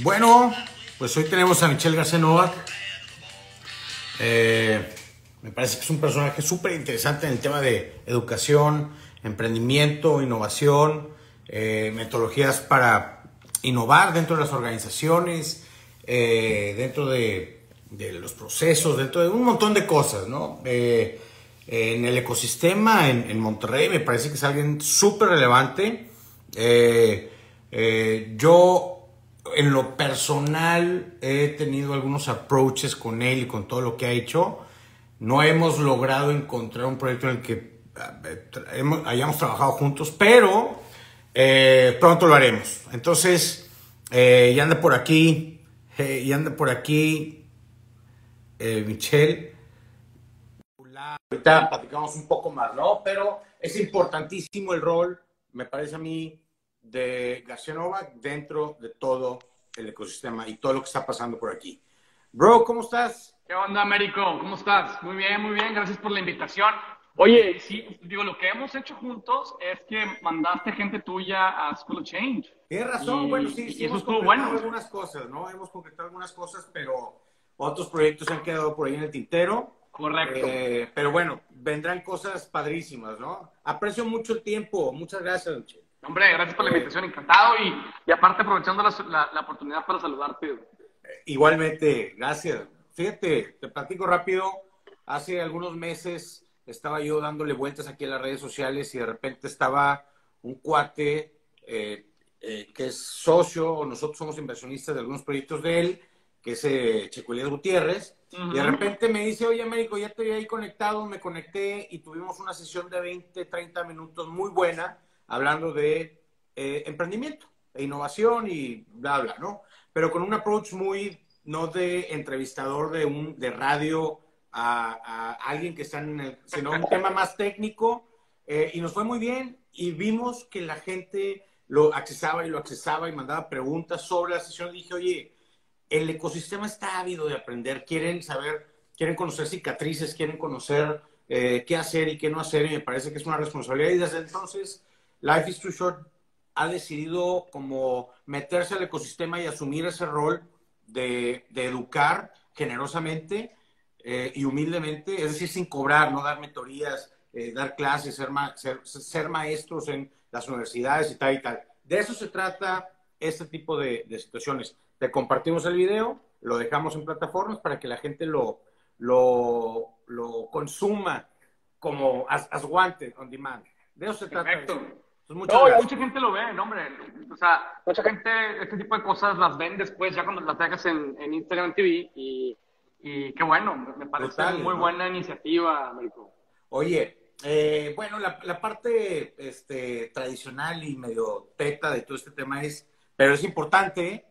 Bueno, pues hoy tenemos a Michelle García. Eh, me parece que es un personaje súper interesante en el tema de educación, emprendimiento, innovación, eh, metodologías para innovar dentro de las organizaciones, eh, dentro de, los procesos, dentro de un montón de cosas, ¿no? En el ecosistema en, Monterrey me parece que es alguien súper relevante. yo en lo personal he tenido algunos approaches con él y con todo lo que ha hecho no hemos logrado encontrar un proyecto en el que eh, hayamos trabajado juntos, pero eh, pronto lo haremos. Entonces, eh, ya anda por aquí, ya anda por aquí Michelle. Ahorita platicamos un poco más, ¿no? Pero es importantísimo el rol, me parece a mí, de García Novak dentro de todo el ecosistema y todo lo que está pasando por aquí. Bro, ¿cómo estás? ¿Qué onda, Américo? ¿Cómo estás? Muy bien, muy bien. Gracias por la invitación. Oye, sí, digo, lo que hemos hecho juntos es que mandaste gente tuya a School of Change. Tienes razón, bueno, sí, sí. hemos concretado bueno. algunas cosas, ¿no? Hemos concretado algunas cosas, pero otros proyectos se han quedado por ahí en el tintero. Correcto. Eh, pero bueno, vendrán cosas padrísimas, ¿no? Aprecio mucho el tiempo. Muchas gracias, Michelle. Hombre, gracias por la invitación, encantado. Y, aparte, aprovechando la, la oportunidad para saludarte. Igualmente, gracias. Fíjate, te platico rápido. Hace algunos meses estaba yo dándole vueltas aquí en las redes sociales y de repente estaba un cuate eh, eh, que es socio, o nosotros somos inversionistas de algunos proyectos de él, que es eh, Gutiérrez. Y de repente me dice, oye, Américo, ya estoy ahí conectado, me conecté y tuvimos una sesión de 20, 30 minutos muy buena, hablando de eh, emprendimiento e innovación y bla, bla, ¿no? Pero con un approach muy no de entrevistador de, un, de radio a, alguien que está en el, sino un tema más técnico. Eh, y nos fue muy bien y vimos que la gente lo accesaba y lo accesaba y mandaba preguntas sobre la sesión. dije, oye, el ecosistema está ávido de aprender, quieren saber, quieren conocer cicatrices, quieren conocer eh, qué hacer y qué no hacer y me parece que es una responsabilidad. Y desde entonces, Life is Too Short ha decidido como meterse al ecosistema y asumir ese rol de, educar generosamente eh, y humildemente, es decir, sin cobrar, no dar mentorías, eh, dar clases, ser, ser, maestros en las universidades y tal y tal. De eso se trata este tipo de, situaciones. Te compartimos el video, lo dejamos en plataformas para que la gente lo, lo, consuma como as, as on demand. De eso se trata. No, mucha gente lo ve, hombre. O sea, mucha gente este tipo de cosas las ven después, ya cuando las dejas en, en Instagram TV. Y, y qué bueno, me parece muy buena iniciativa, Américo. Oye, eh, bueno, la, la, parte este, tradicional y medio teta de todo este tema es, pero es importante,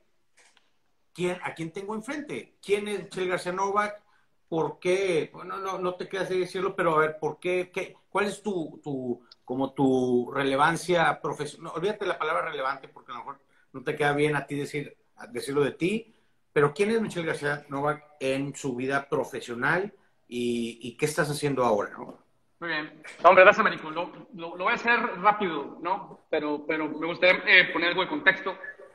¿quién, ¿a quién tengo enfrente? ¿Quién es Chel García Novak? ¿Por qué? Bueno, no, no te quedas de decirlo, pero a ver, ¿por qué? qué ¿Cuál es tu, tu como tu relevancia profesional. olvídate la palabra relevante porque a lo mejor no te queda bien a ti decir, decirlo de ti, pero ¿quién es Michelle García Novak en su vida profesional y, qué estás haciendo ahora? ¿no? Muy bien. Hombre, gracias, Américo. Lo, lo, voy a hacer rápido, ¿no? Pero, pero me gustaría eh, poner algo de contexto.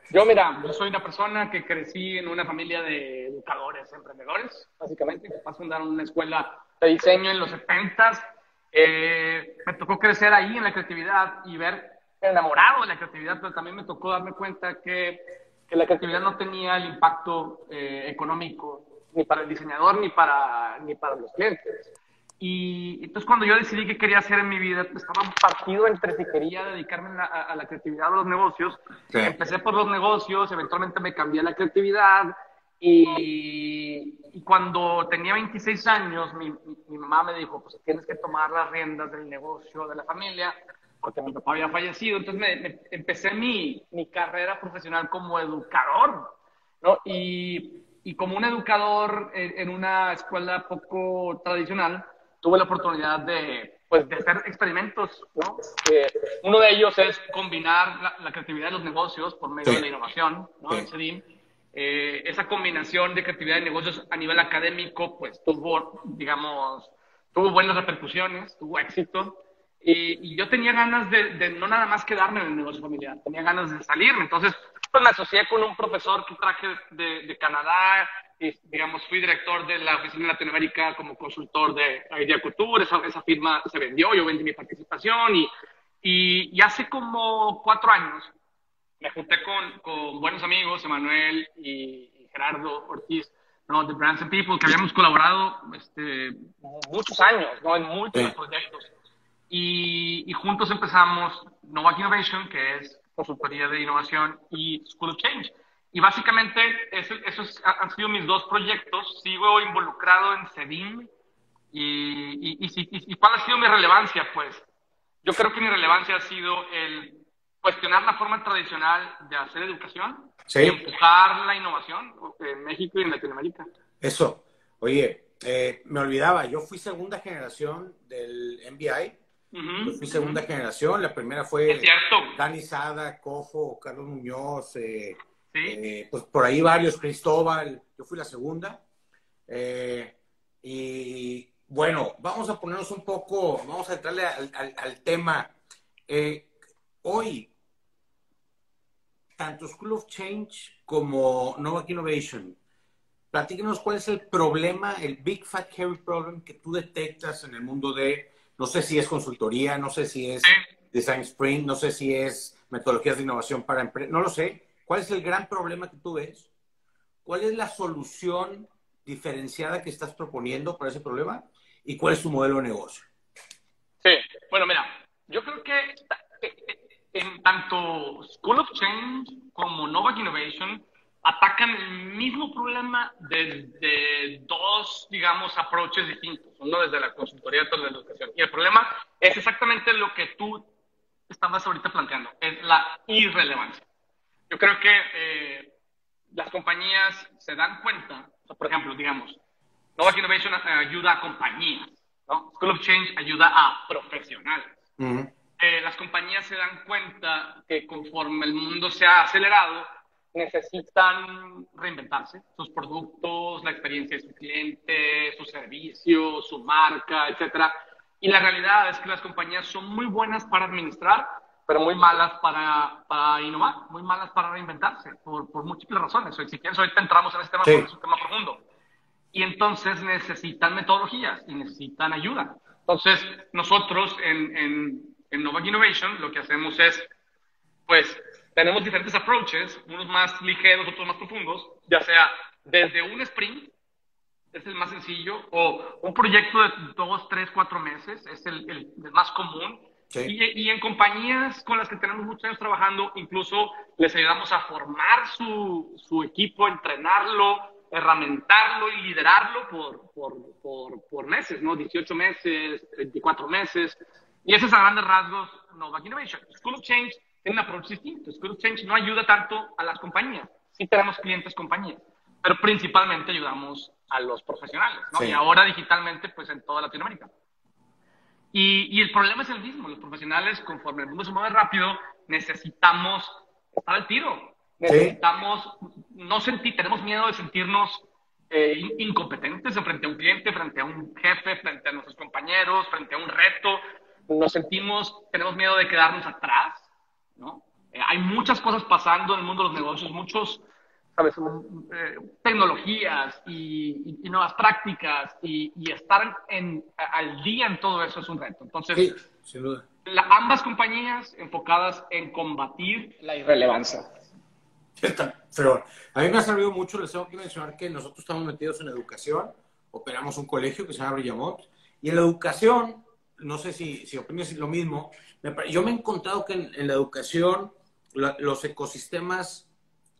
Yo, mira, yo soy una persona que crecí en una familia de educadores, emprendedores, básicamente. Me fundaron una escuela de diseño en los 70s eh, me tocó crecer ahí en la creatividad y ver enamorado de la creatividad, pero también me tocó darme cuenta que, que la creatividad no tenía el impacto eh, económico ni para el diseñador ni para, ni para los clientes. Y entonces cuando yo decidí que quería hacer en mi vida, estaba partido entre si quería dedicarme a, la creatividad o los negocios. Empecé por los negocios, eventualmente me cambié a la creatividad, y, cuando tenía 26 años, mi, mamá me dijo, pues tienes que tomar las riendas del negocio de la familia. porque mi papá había fallecido. Entonces me, empecé mi, mi, carrera profesional como educador, ¿no? Y, y como un educador en, en, una escuela poco tradicional, tuve la oportunidad de, pues, de hacer experimentos, ¿no? Eh, uno de ellos es combinar la, creatividad de los negocios por medio de la innovación, ¿no? Eh, esa combinación de creatividad y negocios a nivel académico, pues tuvo, digamos, tuvo buenas repercusiones, tuvo éxito. Y, yo tenía ganas de, no nada más quedarme en el negocio familiar, tenía ganas de salirme. Entonces, pues me asocié con un profesor que traje de, de Canadá, y, digamos, fui director de la oficina Latinoamérica como consultor de Idea Couture, esa, esa firma se vendió, yo vendí mi participación y, y, y hace como cuatro años me junté con, con buenos amigos, Emanuel y, Gerardo Ortiz, ¿no? de Brands and People, que habíamos colaborado este, muchos años, ¿no? En múltiples proyectos. Y, y, juntos empezamos Novak Innovation, que es consultoría de innovación, y School of Change. Y básicamente esos han sido mis dos proyectos. Sigo involucrado en CEDIM. Y, y, y, cuál ha sido mi relevancia? Pues yo creo que mi relevancia ha sido el cuestionar la forma tradicional de hacer educación y empujar la innovación en México y en Latinoamérica. Eso. Oye, eh, me olvidaba, yo fui segunda generación del MBI. yo fui segunda generación, la primera fue Dani Sada, Cojo, Carlos Muñoz, eh, eh, pues por ahí varios, Cristóbal, yo fui la segunda. y bueno, vamos a ponernos un poco, vamos a entrarle al, al, al tema. hoy, tanto School of Change como Novak Innovation, platíquenos cuál es el problema, el Big Fat Hairy Problem que tú detectas en el mundo de, no sé si es consultoría, no sé si es Design Sprint, no sé si es metodologías de innovación para empresas, no lo sé. ¿Cuál es el gran problema que tú ves? ¿Cuál es la solución diferenciada que estás proponiendo para ese problema? ¿Y cuál es tu modelo de negocio? Sí, bueno, mira, yo creo que en tanto School of Change como Novak Innovation atacan el mismo problema desde dos, digamos, approaches distintos. Uno desde la consultoría otro desde la educación. Y el problema es exactamente lo que tú estabas ahorita planteando, es la irrelevancia. Yo creo que eh, las compañías se dan cuenta, por ejemplo, digamos, Novak Innovation ayuda a compañías, ¿no? School of Change ayuda a profesionales las compañías se dan cuenta que conforme el mundo se ha acelerado, necesitan reinventarse, sus productos, la experiencia de su cliente, su servicio, su marca, etc. Y la realidad es que las compañías son muy buenas para administrar, pero muy malas para, para innovar, muy malas para reinventarse, por, por múltiples razones. Si quieres, ahorita entramos en este tema porque es un tema profundo. Y entonces necesitan metodologías y necesitan ayuda. Entonces, nosotros en, en en Novak Innovation lo que hacemos es, pues, tenemos diferentes approaches, unos más ligeros, otros más profundos, ya sea desde un sprint, es el más sencillo, o un proyecto de dos, tres, cuatro meses, es el, el, más común. Y, y, en compañías con las que tenemos muchos años trabajando, incluso les ayudamos a formar su, su equipo, entrenarlo, herramentarlo y liderarlo por, por, por, por meses, ¿no? 18 meses, 24 meses. Y ese es a grandes rasgos Novak Innovation. School of Change tiene un approach distinto. School of Change no ayuda tanto a las compañías. Sí tenemos clientes compañías, pero principalmente ayudamos a los profesionales, ¿no? Y ahora digitalmente, pues en toda Latinoamérica. Y, y, el problema es el mismo. Los profesionales, conforme el mundo se mueve rápido, necesitamos estar al tiro. Necesitamos no sentir, tenemos miedo de sentirnos eh, incompetentes frente a un cliente, frente a un jefe, frente a nuestros compañeros, frente a un reto, nos sentimos, tenemos miedo de quedarnos atrás, ¿no? Eh, hay muchas cosas pasando en el mundo de los negocios, muchos, ¿sabes? Eh, tecnologías y, nuevas prácticas y, estar en, al día en todo eso es un reto. Entonces, ambas compañías enfocadas en combatir la irrelevancia. Pero a mí me ha servido mucho, les tengo que mencionar que nosotros estamos metidos en educación, operamos un colegio que se llama Brillamont, y en la educación no sé si, si opinas lo mismo, yo me he encontrado que en, la educación los ecosistemas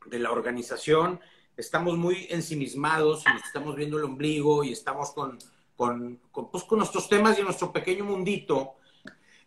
de la organización estamos muy ensimismados, y estamos viendo el ombligo y estamos con, con, pues, con nuestros temas y nuestro pequeño mundito.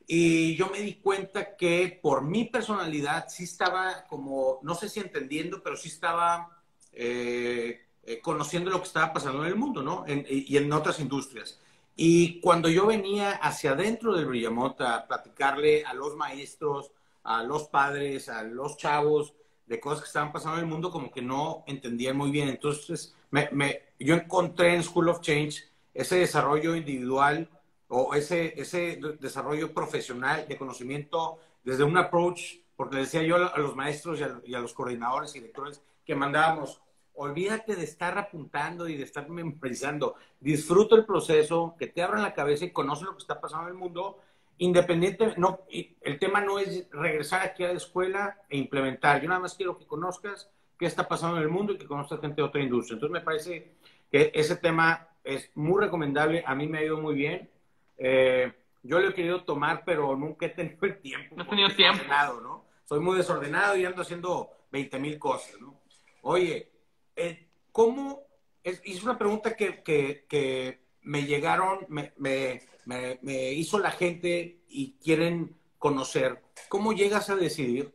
Y yo me di cuenta que por mi personalidad sí estaba como, no sé si entendiendo, pero sí estaba eh, eh, conociendo lo que estaba pasando en el mundo, ¿no? y en otras industrias. Y cuando yo venía hacia adentro del Brillamota a platicarle a los maestros, a los padres, a los chavos, de cosas que estaban pasando en el mundo, como que no entendían muy bien. Entonces, me, me, yo encontré en School of Change ese desarrollo individual o ese, ese desarrollo profesional de conocimiento desde un approach, porque decía yo a los maestros y a, los coordinadores y directores que mandábamos, olvídate de estar apuntando y de estar memorizando, disfruta el proceso, que te abran la cabeza y conoce lo que está pasando en el mundo, independiente, no, el tema no es regresar aquí a la escuela e implementar, yo nada más quiero que conozcas qué está pasando en el mundo y que conozcas gente de otra industria. Entonces me parece que ese tema es muy recomendable, a mí me ha ido muy bien, eh, yo lo he querido tomar, pero nunca he tenido el tiempo. No he tenido tiempo. ¿no? Soy muy desordenado y ando haciendo 20 mil cosas, ¿no? Oye, eh, ¿cómo? Es, una pregunta que, que, me llegaron, me, me, hizo la gente y quieren conocer. ¿Cómo llegas a decidir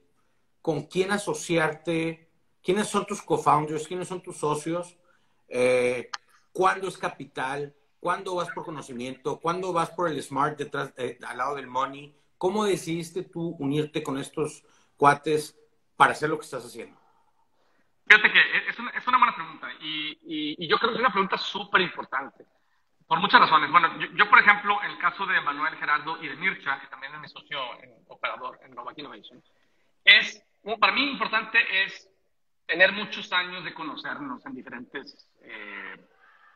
con quién asociarte? ¿Quiénes son tus co-founders? ¿Quiénes son tus socios? Eh, ¿Cuándo es capital? ¿Cuándo vas por conocimiento? ¿Cuándo vas por el smart detrás, eh, al lado del money? ¿Cómo decidiste tú unirte con estos cuates para hacer lo que estás haciendo? Fíjate que es una, es una buena pregunta y, y, yo creo que es una pregunta súper importante por muchas razones. Bueno, yo, por ejemplo, en el caso de Manuel Gerardo y de Mircha, que también es mi socio en, operador en Novak Innovation, es, para mí importante es tener muchos años de conocernos en diferentes eh,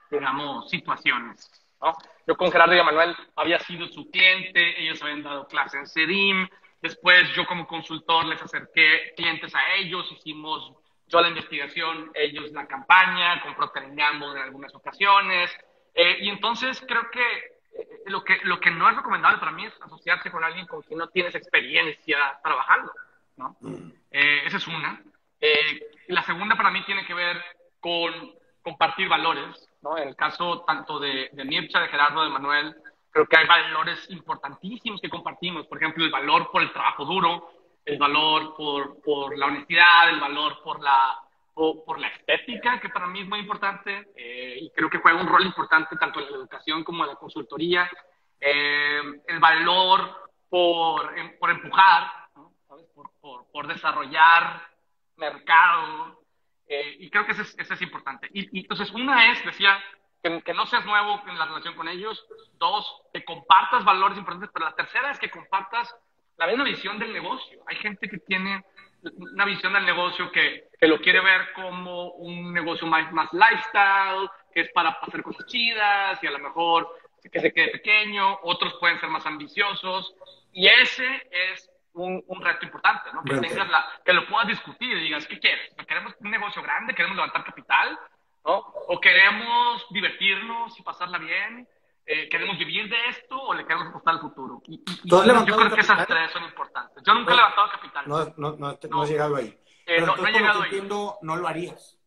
digamos, situaciones. ¿no? Yo con Gerardo y Manuel había sido su cliente, ellos habían dado clase en CEDIM, después yo como consultor les acerqué clientes a ellos, hicimos yo la investigación, ellos la campaña, con Procter Gamble en algunas ocasiones, eh, y entonces creo que eh, lo, que lo que no es recomendable para mí es asociarse con alguien con quien no tienes experiencia trabajando, ¿no? Mm. Eh, esa es una. la segunda para mí tiene que ver con compartir valores, en el caso tanto de, de Mircha, de Gerardo, de Manuel, creo que hay valores importantísimos que compartimos. Por ejemplo, el valor por el trabajo duro, el valor por, por la honestidad, el valor por la, por, la estética, que para mí es muy importante eh, y creo que juega un rol importante tanto en la educación como en la consultoría. Eh, el valor por, em, por empujar, Por, por, por, desarrollar mercado, eh, y creo que eso es, importante. Y, entonces, una es, decía, que, no seas nuevo en la relación con ellos. Dos, que compartas valores importantes. Pero la tercera es que compartas la misma visión del negocio. Hay gente que tiene una visión del negocio que, que lo quiere ver como un negocio más, más lifestyle, que es para hacer cosas chidas y a lo mejor que se quede pequeño. Otros pueden ser más ambiciosos. Y ese es un, un reto importante, ¿no? Que, tengas la, que lo puedas discutir y digas, ¿qué quieres? ¿Queremos un negocio grande? ¿Queremos levantar capital? ¿no? ¿O queremos divertirnos y pasarla bien? Eh, ¿Queremos vivir de esto o le queremos apostar al futuro? Y, yo creo que esas tres son importantes. Yo nunca he levantado capital. No, no, no, no, has llegado ahí. Eh, no, no he llegado ahí. Entiendo, no lo harías.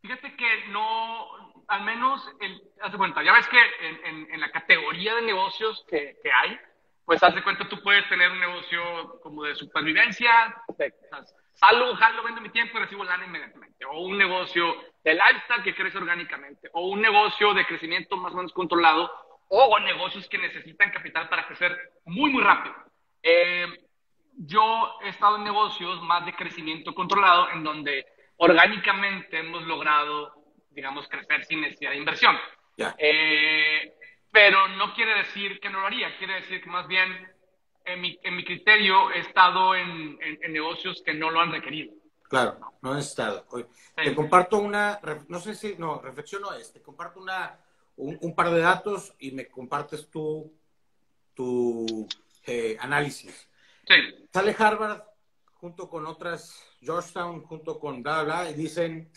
Fíjate que no, al menos, el, cuenta, ya ves que en, en, en la categoría de negocios que, que hay, pues haz de cuenta, tú puedes tener un negocio como de supervivencia, salgo, jalo, vendo mi tiempo y recibo lana inmediatamente, o un negocio de lifestyle que crece orgánicamente, o un negocio de crecimiento más o menos controlado, o negocios que necesitan capital para crecer muy, muy rápido. Eh, yo he estado en negocios más de crecimiento controlado, en donde orgánicamente hemos logrado, digamos, crecer sin necesidad de inversión. Eh, pero no quiere decir que no lo haría, quiere decir que más bien en mi, en mi criterio he estado en, en, negocios que no lo han requerido. Claro, no he estado. Te comparto una, no sé si, no, reflexiono es, te comparto una, un, par de datos y me compartes tu, tu eh, análisis. Sí. Sale Harvard junto con otras, Georgetown junto con bla, bla, y dicen,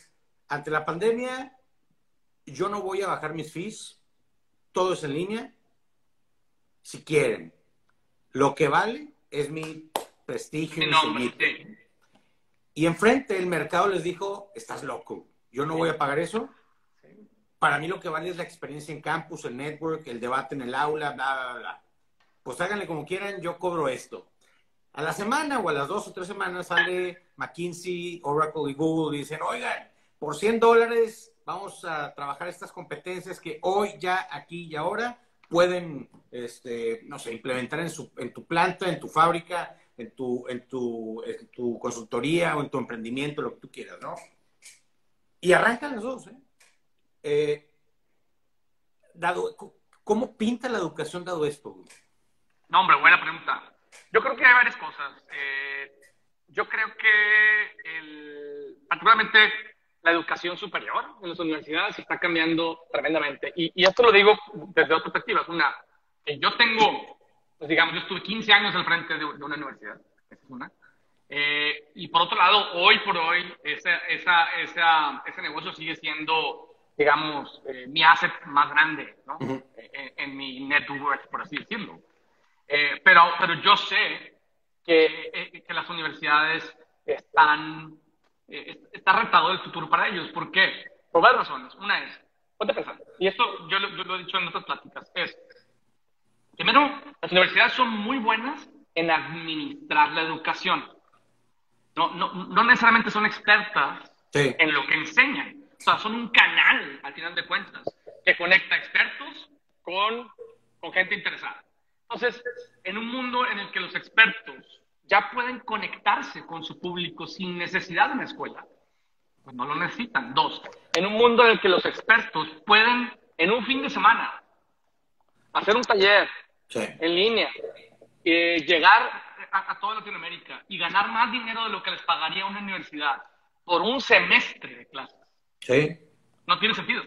ante la pandemia, yo no voy a bajar mis fees todo es en línea. Si quieren, lo que vale es mi prestigio. Y enfrente el mercado les dijo, estás loco, yo no voy a pagar eso. Para mí lo que vale es la experiencia en campus, el network, el debate en el aula, bla, bla, bla. pues háganle como quieran, yo cobro esto. A la semana o a las dos o tres semanas sale McKinsey, Oracle y Google y dicen, oigan, por 100 dólares vamos a trabajar estas competencias que hoy, ya, aquí y ahora pueden, este, no sé, implementar en, su, en tu planta, en tu fábrica, en tu, en, tu, en tu consultoría o en tu emprendimiento, lo que tú quieras, ¿no? Y arrancan los dos, ¿eh? eh dado, ¿Cómo pinta la educación dado esto? No, hombre, buena pregunta. Yo creo que hay varias cosas. Eh, yo creo que, el, particularmente, la educación superior en las universidades está cambiando tremendamente. Y, y esto lo digo desde dos perspectivas. Una, yo tengo, pues digamos, yo estuve 15 años al frente de, una universidad. Esa es una. Eh, y por otro lado, hoy por hoy, esa, esa, esa, ese negocio sigue siendo, digamos, eh, mi asset más grande ¿no? en, mi network, por así decirlo. Eh, pero, pero yo sé que, que las universidades están eh, está retado el futuro para ellos. ¿Por qué? Por varias razones. Una es, ponte a pensar, y esto yo, lo he dicho en otras pláticas, es, primero, las universidades son muy buenas en administrar la educación. No, no, no necesariamente son expertas en lo que enseñan. O sea, son un canal, al final de cuentas, que conecta expertos con, con gente interesada. Entonces, en un mundo en el que los expertos ya pueden conectarse con su público sin necesidad de una escuela. Pues no lo necesitan. Dos, en un mundo en el que los expertos pueden, en un fin de semana, hacer un taller en línea, eh, llegar a, toda Latinoamérica y ganar más dinero de lo que les pagaría una universidad por un semestre de clases. Sí. No tiene sentido.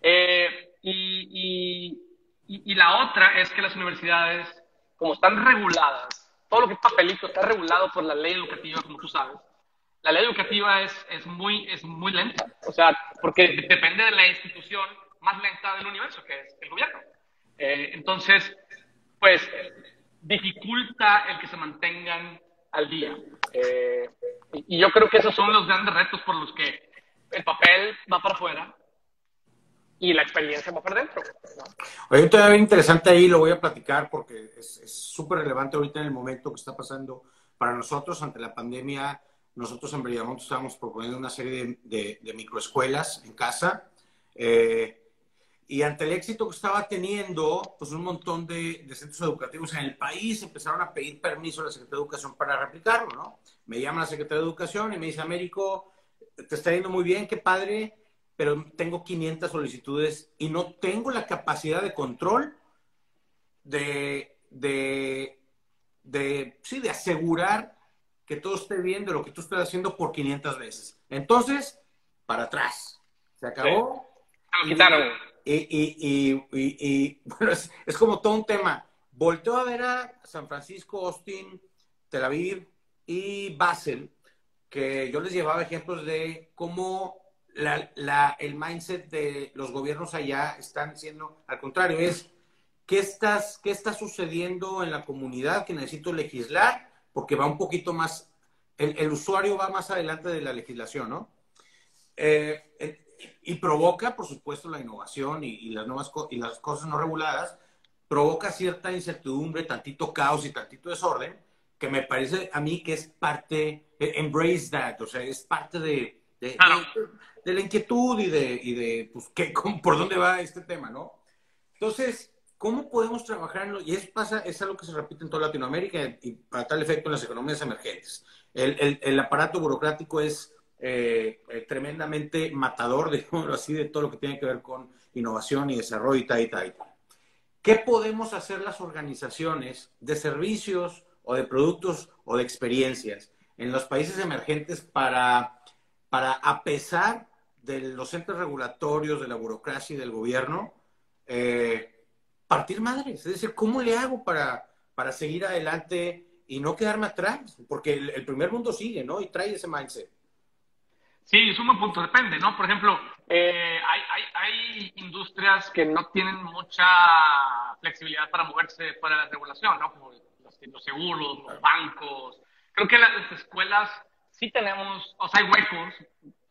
Eh, y, y la otra es que las universidades, como están reguladas, todo lo que es papelito está regulado por la ley educativa, como tú sabes. La ley educativa es, es, muy, es muy lenta, o sea, porque depende de la institución más lenta del universo, que es el gobierno. Eh, entonces, pues, dificulta el que se mantengan al día. Eh, y yo creo que esos son los grandes retos por los que el papel va para afuera y la experiencia va para adentro. Oye, un tema bien interesante ahí, lo voy a platicar porque es súper relevante ahorita en el momento que está pasando para nosotros ante la pandemia. Nosotros en Brillamonte estamos proponiendo una serie de, de, microescuelas en casa. Eh, y ante el éxito que estaba teniendo, pues un montón de, de, centros educativos en el país empezaron a pedir permiso a la Secretaría de Educación para replicarlo, ¿no? Me llama la Secretaría de Educación y me dice, Américo, te está yendo muy bien, qué padre, pero tengo 500 solicitudes y no tengo la capacidad de control de, de, de, sí, de asegurar que todo esté bien de lo que tú estás haciendo por 500 veces. Entonces, para atrás. Se acabó. Sí. quitaron. Y, y, y, bueno, es, es, como todo un tema. Volteo a ver a San Francisco, Austin, Tel Aviv y Basel, que yo les llevaba ejemplos de cómo la, el mindset de los gobiernos allá están siendo, al contrario, es ¿qué, estás, qué está sucediendo en la comunidad que necesito legislar? Porque va un poquito más, el, usuario va más adelante de la legislación, ¿no? Eh, y provoca, por supuesto, la innovación y, las nuevas y las cosas no reguladas, provoca cierta incertidumbre, tantito caos y tantito desorden, que me parece a mí que es parte, eh, embrace that, o sea, es parte de, de, de la inquietud y de, y de pues, ¿qué, por dónde va este tema, ¿no? Entonces, ¿cómo podemos trabajar? y eso pasa, es algo que se repite en toda Latinoamérica y para tal efecto en las economías emergentes. El, el, el aparato burocrático es eh, eh, tremendamente matador, digámoslo así, de todo lo que tiene que ver con innovación y desarrollo y tal y tal y tal. ¿Qué podemos hacer las organizaciones de servicios o de productos o de experiencias en los países emergentes para, para a pesar de los centros regulatorios, de la burocracia y del gobierno, eh, partir madres. Es decir, ¿cómo le hago para, para seguir adelante y no quedarme atrás? Porque el, primer mundo sigue, ¿no? Y trae ese mindset. Sí, es un buen punto, depende, ¿no? Por ejemplo, eh, hay, hay, hay, industrias que no tienen mucha flexibilidad para moverse fuera de la regulación, ¿no? Como los, los seguros, los bancos. Creo que las escuelas sí tenemos, o sea, hay huecos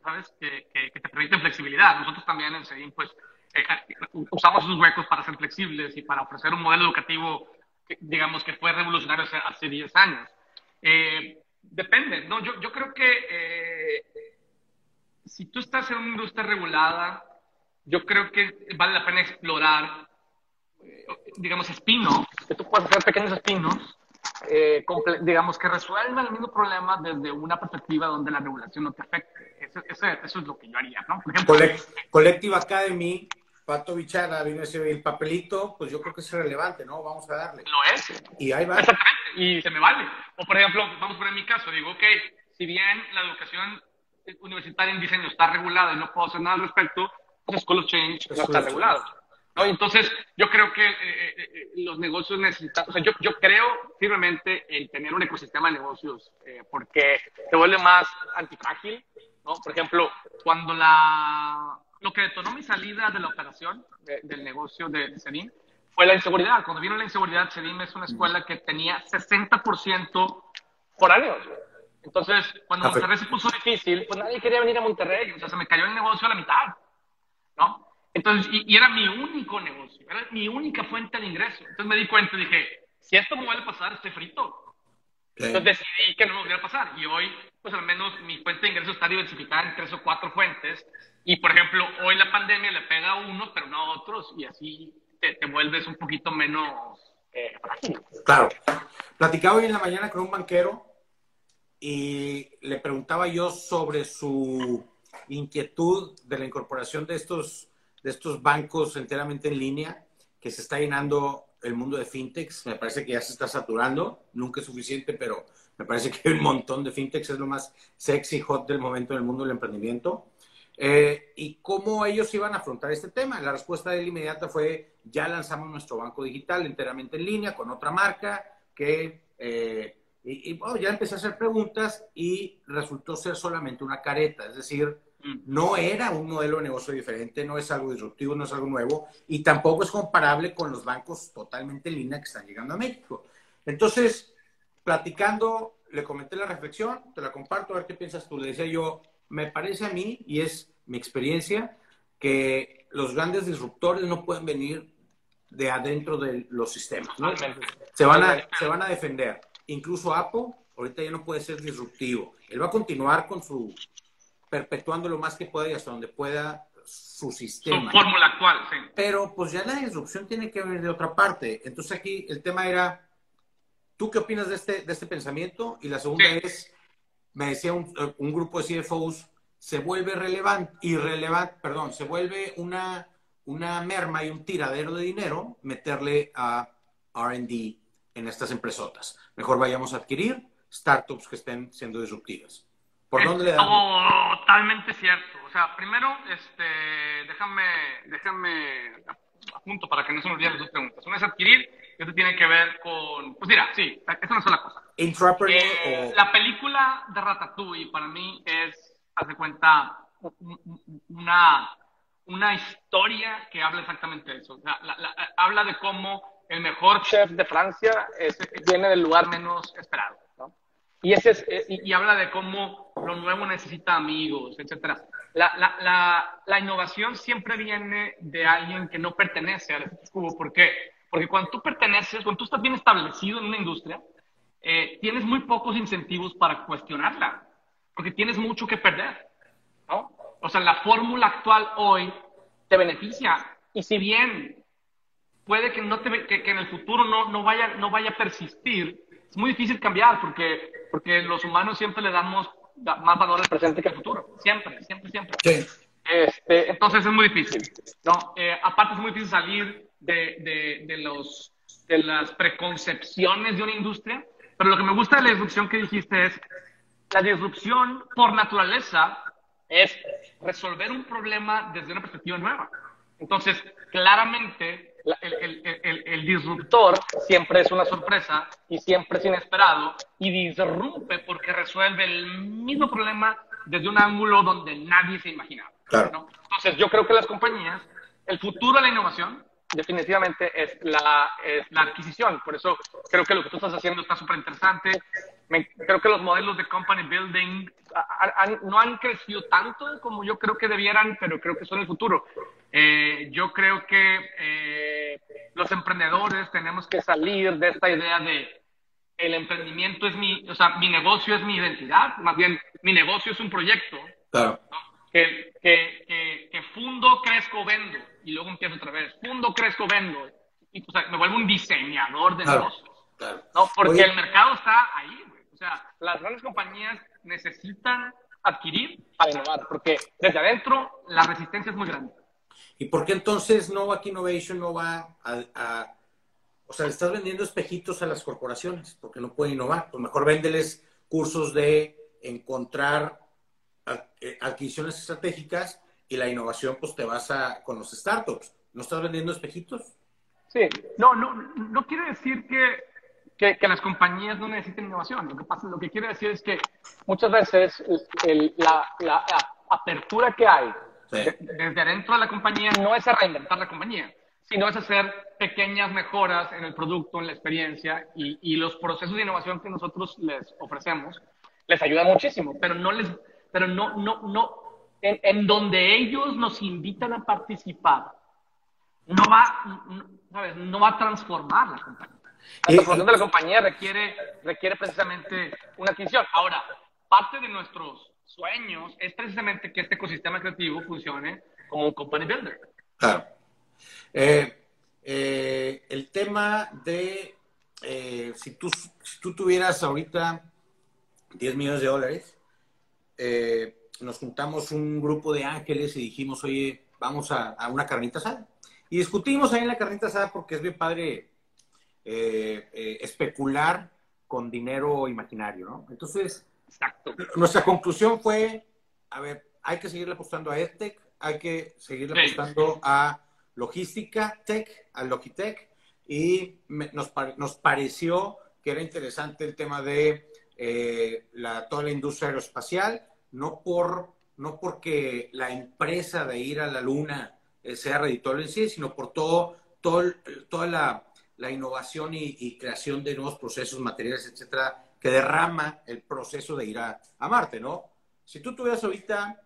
¿sabes? Que, que, te permiten flexibilidad. Nosotros también en CEDIN, pues, eh, usamos esos huecos para ser flexibles y para ofrecer un modelo educativo digamos que fue revolucionario hace, 10 años. Eh, depende, ¿no? Yo, yo creo que eh, si tú estás en una industria regulada, yo creo que vale la pena explorar, eh, digamos, espinos, que tú puedes hacer pequeños espinos, eh, digamos, que resuelvan el mismo problema desde una perspectiva donde la regulación no te afecte. Eso, eso, es lo que yo haría, ¿no? Por ejemplo, Collective Academy, Pato Bichara, vino ese el papelito, pues yo creo que es relevante, ¿no? Vamos a darle. Lo es. Y ahí va. Exactamente, y se me vale. O por ejemplo, vamos a poner mi caso, digo, ok, si bien la educación universitaria en diseño está regulada y no puedo hacer nada al respecto, pues School of Change no está regulado. ¿no? Entonces, yo creo que eh, eh, eh, los negocios necesitan, o sea, yo, yo creo firmemente en tener un ecosistema de negocios porque te vuelve más antifrágil, ¿no? Por ejemplo, cuando la, lo que detonó mi salida de la operación del negocio de, de fue la inseguridad. Cuando vino la inseguridad, CEDIM es una escuela que tenía 60% por años. Entonces, cuando Monterrey se puso difícil, pues nadie quería venir a Monterrey. O sea, se me cayó el negocio a la mitad, ¿no? Entonces, y, era mi único negocio, era mi única fuente de ingreso. Entonces me di cuenta y dije, si esto me vuelve a pasar, estoy frito. Entonces decidí que no me volviera a pasar. Y hoy, pues al menos mi fuente de ingreso está diversificada en tres o cuatro fuentes. Y por ejemplo, hoy la pandemia le pega a unos, pero no a otros. Y así te, te vuelves un poquito menos eh. Claro. Platicaba hoy en la mañana con un banquero y le preguntaba yo sobre su inquietud de la incorporación de estos, de estos bancos enteramente en línea, que se está llenando el mundo de fintechs. Me parece que ya se está saturando, nunca es suficiente, pero me parece que hay un montón de fintechs, es lo más sexy, hot del momento en el mundo del emprendimiento. Eh, y cómo ellos iban a afrontar este tema. La respuesta de él inmediata fue, ya lanzamos nuestro banco digital enteramente en línea con otra marca que eh, y, bueno, ya empecé a hacer preguntas y resultó ser solamente una careta, es decir, mm. no era un modelo de negocio diferente, no es algo disruptivo, no es algo nuevo y tampoco es comparable con los bancos totalmente en línea que están llegando a México. Entonces, platicando, le comenté la reflexión, te la comparto, a ver qué piensas tú. Le decía yo, me parece a mí, y es mi experiencia, que los grandes disruptores no pueden venir de adentro de los sistemas. ¿no? Se, van a, se van a defender incluso Apple ahorita ya no puede ser disruptivo. Él va a continuar con su, perpetuando lo más que pueda y hasta donde pueda su sistema. Su fórmula actual, sí. Pero pues ya la disrupción tiene que venir de otra parte. Entonces aquí el tema era, ¿tú qué opinas de este, de este pensamiento? Y la segunda es, me decía un, un, grupo de CFOs, se vuelve relevante, irrelevante, perdón, se vuelve una, una merma y un tiradero de dinero meterle a R&D en estas empresotas. Mejor vayamos a adquirir startups que estén siendo disruptivas. ¿Por dónde le damos? Totalmente cierto. O sea, primero, este, déjame, déjame apunto para que no se me olviden las dos preguntas. Una es adquirir y otra tiene que ver con, pues mira, sí, es una sola cosa. Eh, la película de Ratatouille para mí es, haz de cuenta, una, una historia que habla exactamente de eso. O sea, habla de cómo el mejor chef de Francia es, viene del lugar menos esperado, ¿no? Y, ese es, eh, y, habla de cómo lo nuevo necesita amigos, etc. La, la, la, la, innovación siempre viene de alguien que no pertenece al status quo. ¿Por qué? Porque cuando tú perteneces, cuando tú estás bien establecido en una industria, eh, tienes muy pocos incentivos para cuestionarla, porque tienes mucho que perder, ¿no? O sea, la fórmula actual hoy te beneficia. Y si bien puede que, no te, que, en el futuro no, no, vaya, no vaya a persistir. Es muy difícil cambiar porque, porque los humanos siempre le damos más valor al presente que al futuro. Siempre, siempre, siempre. Este, entonces es muy difícil. ¿no? Eh, aparte es muy difícil salir de, de, de, los, de las preconcepciones de una industria. Pero lo que me gusta de la disrupción que dijiste es, la disrupción por naturaleza es resolver un problema desde una perspectiva nueva. Entonces, claramente, el, el, el, disruptor siempre es una sorpresa y siempre es inesperado y disrumpe porque resuelve el mismo problema desde un ángulo donde nadie se imaginaba. Entonces, yo creo que las compañías, el futuro de la innovación definitivamente es la, es la adquisición. Por eso creo que lo que tú estás haciendo está súper interesante. Creo que los modelos de company building no han crecido tanto como yo creo que debieran, pero creo que son el futuro. Eh, yo creo que eh, los emprendedores tenemos que salir de esta idea de el emprendimiento es mi, o sea, mi negocio es mi identidad, más bien mi negocio es un proyecto. Claro. Que, que, que, fundo, crezco, vendo. Y luego empiezo otra vez. Fundo, crezco, vendo. Y o sea, me vuelvo un diseñador de negocios. Claro. No, porque el mercado está ahí, O sea, las grandes compañías necesitan adquirir para innovar, porque desde adentro la resistencia es muy grande. ¿Y por qué entonces Novak Innovation no va a, o sea, le estás vendiendo espejitos a las corporaciones porque no pueden innovar? Pues mejor véndeles cursos de encontrar eh, adquisiciones estratégicas y la innovación, pues te vas a con los startups. ¿No estás vendiendo espejitos? Sí, no, no, no quiere decir que, que, las compañías no necesiten innovación. Lo que pasa, lo que quiere decir es que muchas veces la, la, apertura que hay desde adentro de la compañía no es a reinventar la compañía, sino es hacer pequeñas mejoras en el producto, en la experiencia y, y los procesos de innovación que nosotros les ofrecemos les ayuda muchísimo, pero no les, pero no, no, no, en, en donde ellos nos invitan a participar, no va, ¿sabes? No va a transformar la compañía. La transformación de la compañía requiere, requiere precisamente una adquisición. Ahora, parte de nuestros sueños es precisamente que este ecosistema creativo funcione como un company builder. Claro. Eh, eh, el tema de eh, si, tú, si tú tuvieras ahorita 10 millones de dólares, nos juntamos un grupo de ángeles y dijimos, oye, vamos a, una carnita asada. Y discutimos ahí en la carnita asada porque es bien padre especular con dinero imaginario, ¿no? Entonces, Exacto. Nuestra conclusión fue, a ver, hay que seguirle apostando a EdTech, hay que seguirle apostando a logística tech, a Logitech, y nos, nos, pareció que era interesante el tema de eh, la, toda la industria aeroespacial, no, por, no porque la empresa de ir a la luna eh, sea reditorio en sí, sino por todo, todo toda la, la innovación y, creación de nuevos procesos, materiales, etcétera, que derrama el proceso de ir a, Marte, ¿no? Si tú tuvieras ahorita,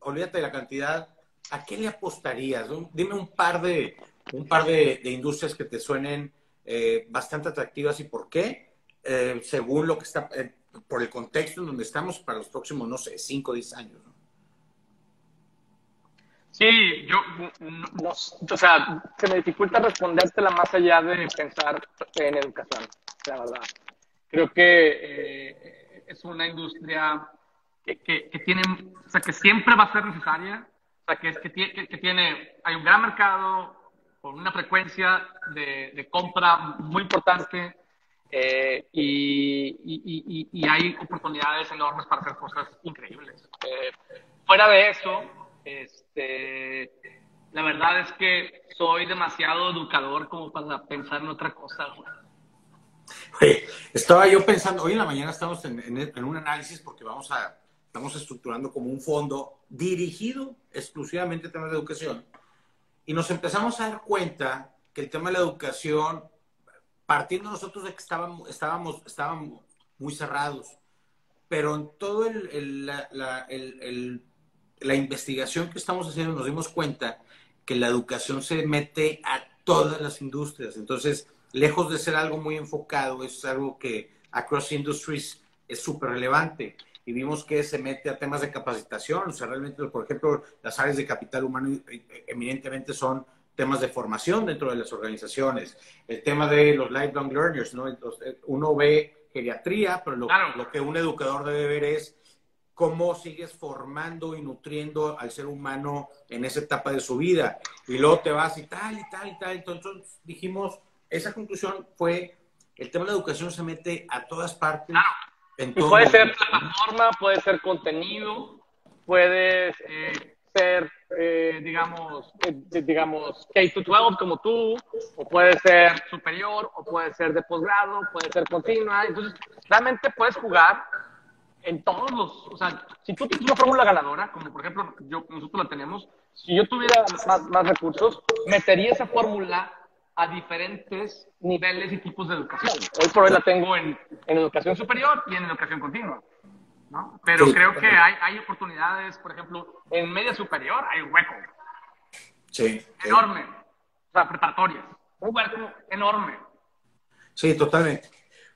olvídate de la cantidad, ¿a qué le apostarías? Dime un par de, un par de, industrias que te suenen eh, bastante atractivas y por qué, eh, según lo que está, eh, por el contexto en donde estamos para los próximos, no sé, 5 o 10 años. ¿no? Sí, yo, no, o sea, se me dificulta respondértela más allá de pensar en educación, la verdad. Creo que eh, es una industria que, que, tiene, o sea, que siempre va a ser necesaria, o sea, que, que, que tiene, hay un gran mercado con una frecuencia de, de compra muy importante eh, y, y, y, hay oportunidades enormes para hacer cosas increíbles. Eh, fuera de eso, este, la verdad es que soy demasiado educador como para pensar en otra cosa estaba yo pensando, hoy en la mañana estamos en, un análisis porque vamos a, estamos estructurando como un fondo dirigido exclusivamente a temas de educación y nos empezamos a dar cuenta que el tema de la educación, partiendo nosotros de que estábamos, estábamos, estábamos muy cerrados, pero en todo el, la, la, la investigación que estamos haciendo nos dimos cuenta que la educación se mete a todas las industrias. Entonces, lejos de ser algo muy enfocado, es algo que across industries es súper relevante. Y vimos que se mete a temas de capacitación, o sea, realmente, por ejemplo, las áreas de capital humano eh, eminentemente son temas de formación dentro de las organizaciones. El tema de los lifelong learners, ¿no? Entonces, eh, uno ve geriatría, pero lo, lo que un educador debe ver es cómo sigues formando y nutriendo al ser humano en esa etapa de su vida. Y luego te vas y tal, y tal, y tal. Entonces dijimos, esa conclusión fue, el tema de la educación se mete a todas partes. puede ser plataforma, puede ser contenido, puede eh, ser, eh, digamos, eh, digamos, K-12 como tú, o puede ser superior, o puede ser de posgrado, puede ser continua. Entonces, realmente puedes jugar en todos los, o sea, si tú tienes una fórmula ganadora, como por ejemplo yo, nosotros la tenemos, si yo tuviera más, más recursos, metería esa fórmula a diferentes niveles y tipos de educación. Hoy por hoy la tengo en, en educación superior y en educación continua. ¿no? Pero creo que hay, hay oportunidades, por ejemplo, en media superior hay un hueco. Sí. Enorme. O sea, preparatorias. Un hueco enorme. Sí, totalmente.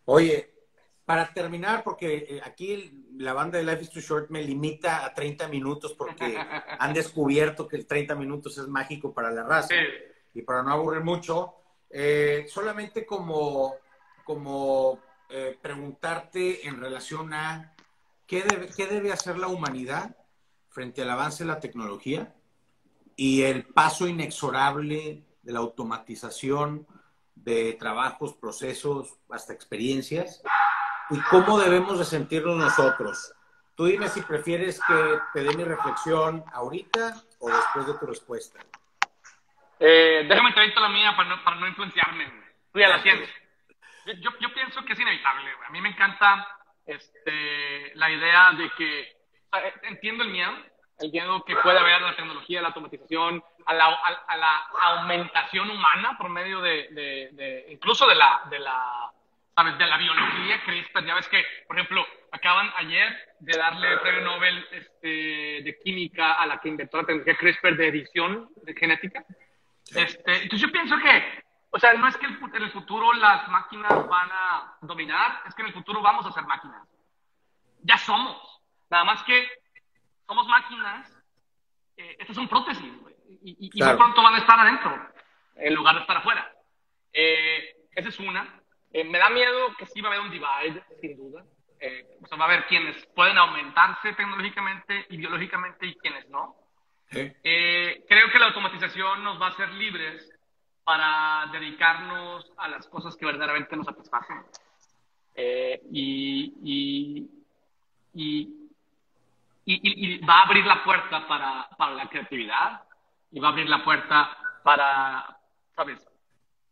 Oye, para terminar, porque eh, aquí la banda de Life is Too Short me limita a 30 minutos porque han descubierto que el 30 minutos es mágico para la raza. Y para no aburrir mucho, eh, solamente como, como eh, preguntarte en relación a qué debe, qué debe hacer la humanidad frente al avance de la tecnología y el paso inexorable de la automatización de trabajos, procesos, hasta experiencias y cómo debemos de sentirnos nosotros. Tú dime si prefieres que te dé mi reflexión ahorita o después de tu respuesta. Eh, déjame te la mía para no, para no influenciarme. Tú ya la tienes. Yo, yo, pienso que es inevitable. A mí me encanta este, la idea de que entiendo el miedo, el miedo que puede haber a la tecnología, a la automatización, a la, a, la aumentación humana por medio de, de, de incluso de la, de la de la biología, CRISPR. Ya ves que, por ejemplo, acaban ayer de darle el premio Nobel este, de química a la que inventó la tecnología CRISPR de edición de genética. Este, entonces yo pienso que, o sea, no es que en el futuro las máquinas van a dominar, es que en el futuro vamos a ser máquinas. Ya somos. Nada más que somos máquinas. Eh, estas son prótesis, y, y, pronto van a estar adentro, en lugar de estar afuera. Eh, esa es una. Eh, me da miedo que sí va a haber un divide, sin duda. Eh, o sea, va a haber quienes pueden aumentarse tecnológicamente y biológicamente y quienes no. Eh, creo que la automatización nos va a hacer libres para dedicarnos a las cosas que verdaderamente nos satisfacen. Y, y, y, y, va a abrir la puerta para, para la creatividad y va a abrir la puerta para, ¿sabes?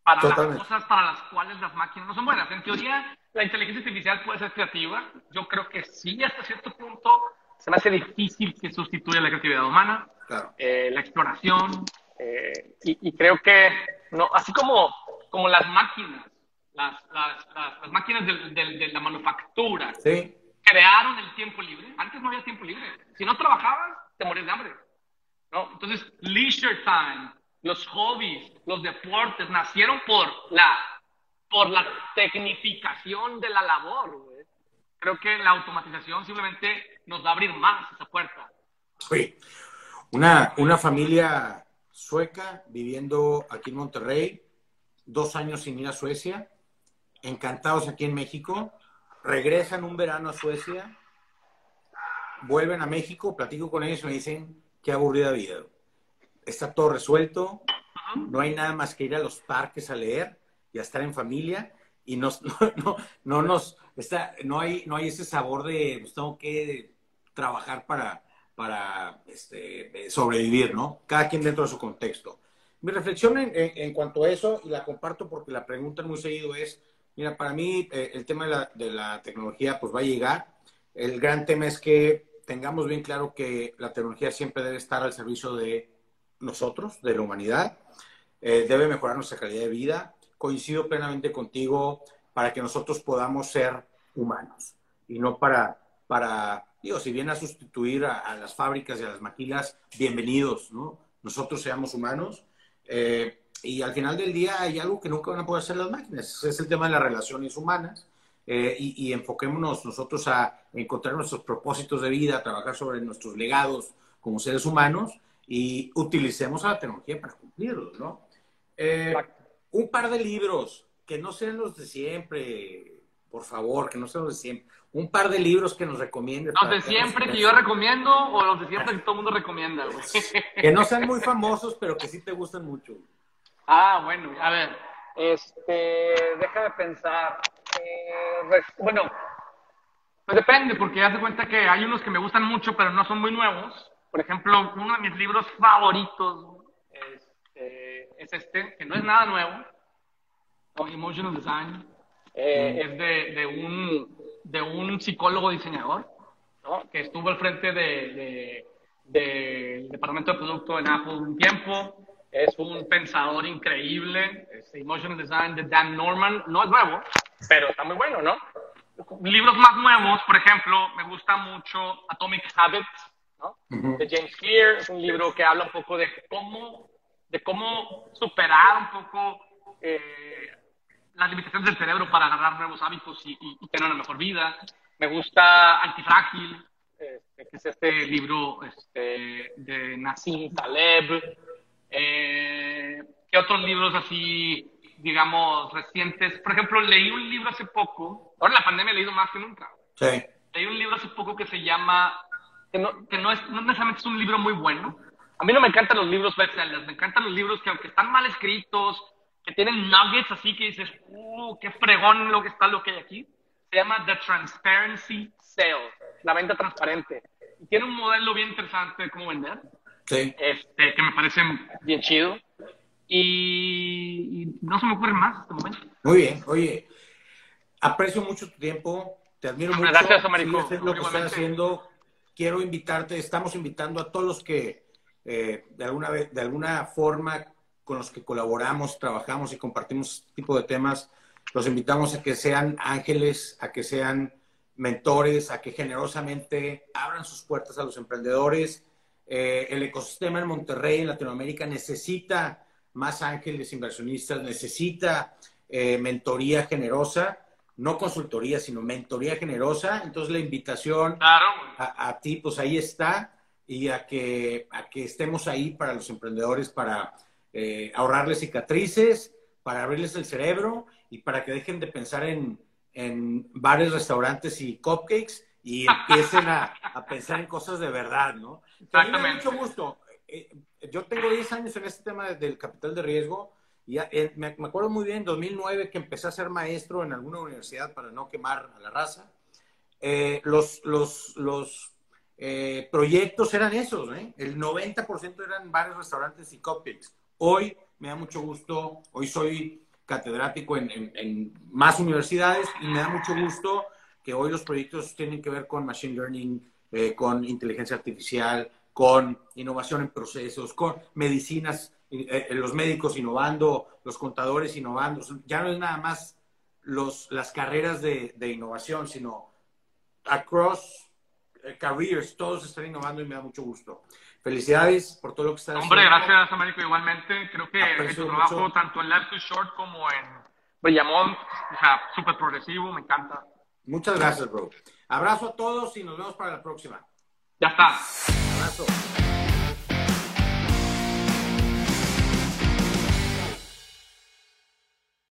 Para las cosas para las cuales las máquinas no son buenas. En teoría, la inteligencia artificial puede ser creativa. Yo creo que sí, hasta cierto punto. Se me hace difícil que sustituya la creatividad humana, eh, la exploración. Eh, y, creo que, no, así como, como las máquinas, las, las, las, máquinas de, de, la manufactura crearon el tiempo libre. Antes no había tiempo libre. Si no trabajabas, te morías de hambre. ¿no? Entonces, leisure time, los hobbies, los deportes, nacieron por la, por la tecnificación de la labor. Creo que la automatización simplemente nos va a abrir más esa puerta. Sí. Una, una familia sueca viviendo aquí en Monterrey, dos años sin ir a Suecia, encantados aquí en México, regresan un verano a Suecia, vuelven a México, platico con ellos y me dicen, qué aburrida vida está todo resuelto, no hay nada más que ir a los parques a leer y a estar en familia y nos, no, no, nos, está, no, hay, no hay ese sabor de, pues tengo que trabajar para, para este, sobrevivir, ¿no? Cada quien dentro de su contexto. Mi reflexión en, cuanto a eso, y la comparto porque la pregunta muy seguido es, mira, para mí eh, el tema de la, de la tecnología pues va a llegar. El gran tema es que tengamos bien claro que la tecnología siempre debe estar al servicio de nosotros, de la humanidad. Eh, debe mejorar nuestra calidad de vida. Coincido plenamente contigo para que nosotros podamos ser humanos y no para, para digo, si viene a sustituir a, las fábricas y a las maquilas, bienvenidos, ¿no? Nosotros seamos humanos. Eh, y al final del día hay algo que nunca van a poder hacer las máquinas, es el tema de las relaciones humanas. Eh, y, y, enfoquémonos nosotros a encontrar nuestros propósitos de vida, a trabajar sobre nuestros legados como seres humanos y utilicemos a la tecnología para cumplirlos, ¿no? Eh, un par de libros que no sean los de siempre, por favor, que no sean los de siempre. Un par de libros que nos recomienden. ¿Los de siempre que yo recomiendo o los de siempre que todo el mundo recomienda? que no sean muy famosos, pero que sí te gustan mucho. Ah, bueno, a ver. Este, deja de pensar. Eh, bueno, pues depende, porque ya se cuenta que hay unos que me gustan mucho, pero no son muy nuevos. Por ejemplo, uno de mis libros favoritos eh, es, este, que no es nada nuevo, Emotional Design. Eh, es de, de, un, de un psicólogo diseñador que estuvo al frente de, del departamento de producto en Apple un tiempo. Es un pensador increíble. Es Emotional Design de Dan Norman. No es nuevo, pero está muy bueno, ¿no? Libros más nuevos, por ejemplo, me gusta mucho Atomic Habits, ¿no? De James Clear. Es un libro que habla un poco de cómo, de cómo superar un poco eh, las limitaciones del cerebro para agarrar nuevos hábitos y, tener una mejor vida. Me gusta Antifrágil, este, que es este libro este, de Nassim Taleb. Eh, ¿Qué otros libros así, digamos, recientes? Por ejemplo, leí un libro hace poco, ahora en la pandemia he leído más que nunca. Sí. Leí un libro hace poco que se llama, que no, que no, es, no necesariamente es un libro muy bueno. A mí no me encantan los libros bestsellers, me encantan los libros que aunque están mal escritos, que tienen nuggets así que dices, uh, qué fregón lo que está lo que hay aquí. Se llama The Transparency Sale, la venta transparente. Y tiene un modelo bien interesante de cómo vender, sí. este, que me parece bien chido. Y, no se me ocurre más este momento. Muy bien, oye, aprecio mucho tu tiempo, te admiro mucho. Gracias, Américo. lo que estás haciendo. Quiero invitarte, estamos invitando a todos los que eh, de, alguna, de alguna forma con los que colaboramos, trabajamos y compartimos este tipo de temas, los invitamos a que sean ángeles, a que sean mentores, a que generosamente abran sus puertas a los emprendedores. Eh, el ecosistema en Monterrey, en Latinoamérica, necesita más ángeles inversionistas, necesita eh, mentoría generosa, no consultoría, sino mentoría generosa. Entonces la invitación a, a, ti, pues ahí está, y a que, a que estemos ahí para los emprendedores, para eh, ahorrarles cicatrices, para abrirles el cerebro y para que dejen de pensar en, en bares, restaurantes y cupcakes y empiecen a, a, pensar en cosas de verdad, ¿no? Exactamente. mucho gusto. Eh, yo tengo 10 años en este tema del capital de riesgo y eh, me, acuerdo muy bien, en 2009 que empecé a ser maestro en alguna universidad para no quemar a la raza. los los, los proyectos eran esos, el 90% eran bares, restaurantes y cupcakes. Hoy me da mucho gusto, hoy soy catedrático en, más universidades y me da mucho gusto que hoy los proyectos tienen que ver con machine learning, eh, con inteligencia artificial, con innovación en procesos, con medicinas, eh, eh, los médicos innovando, los contadores innovando. Ya no es nada más los, las carreras de, de innovación, sino across careers, todos están innovando y me da mucho gusto. Felicidades por todo lo que estás Hombre, gracias, Américo, igualmente. Creo que tu trabajo, tanto en Left to Short como en Bellamont, o sea, súper progresivo, me encanta. Muchas gracias, bro. Abrazo a todos y nos vemos para la próxima. Ya está. Abrazo.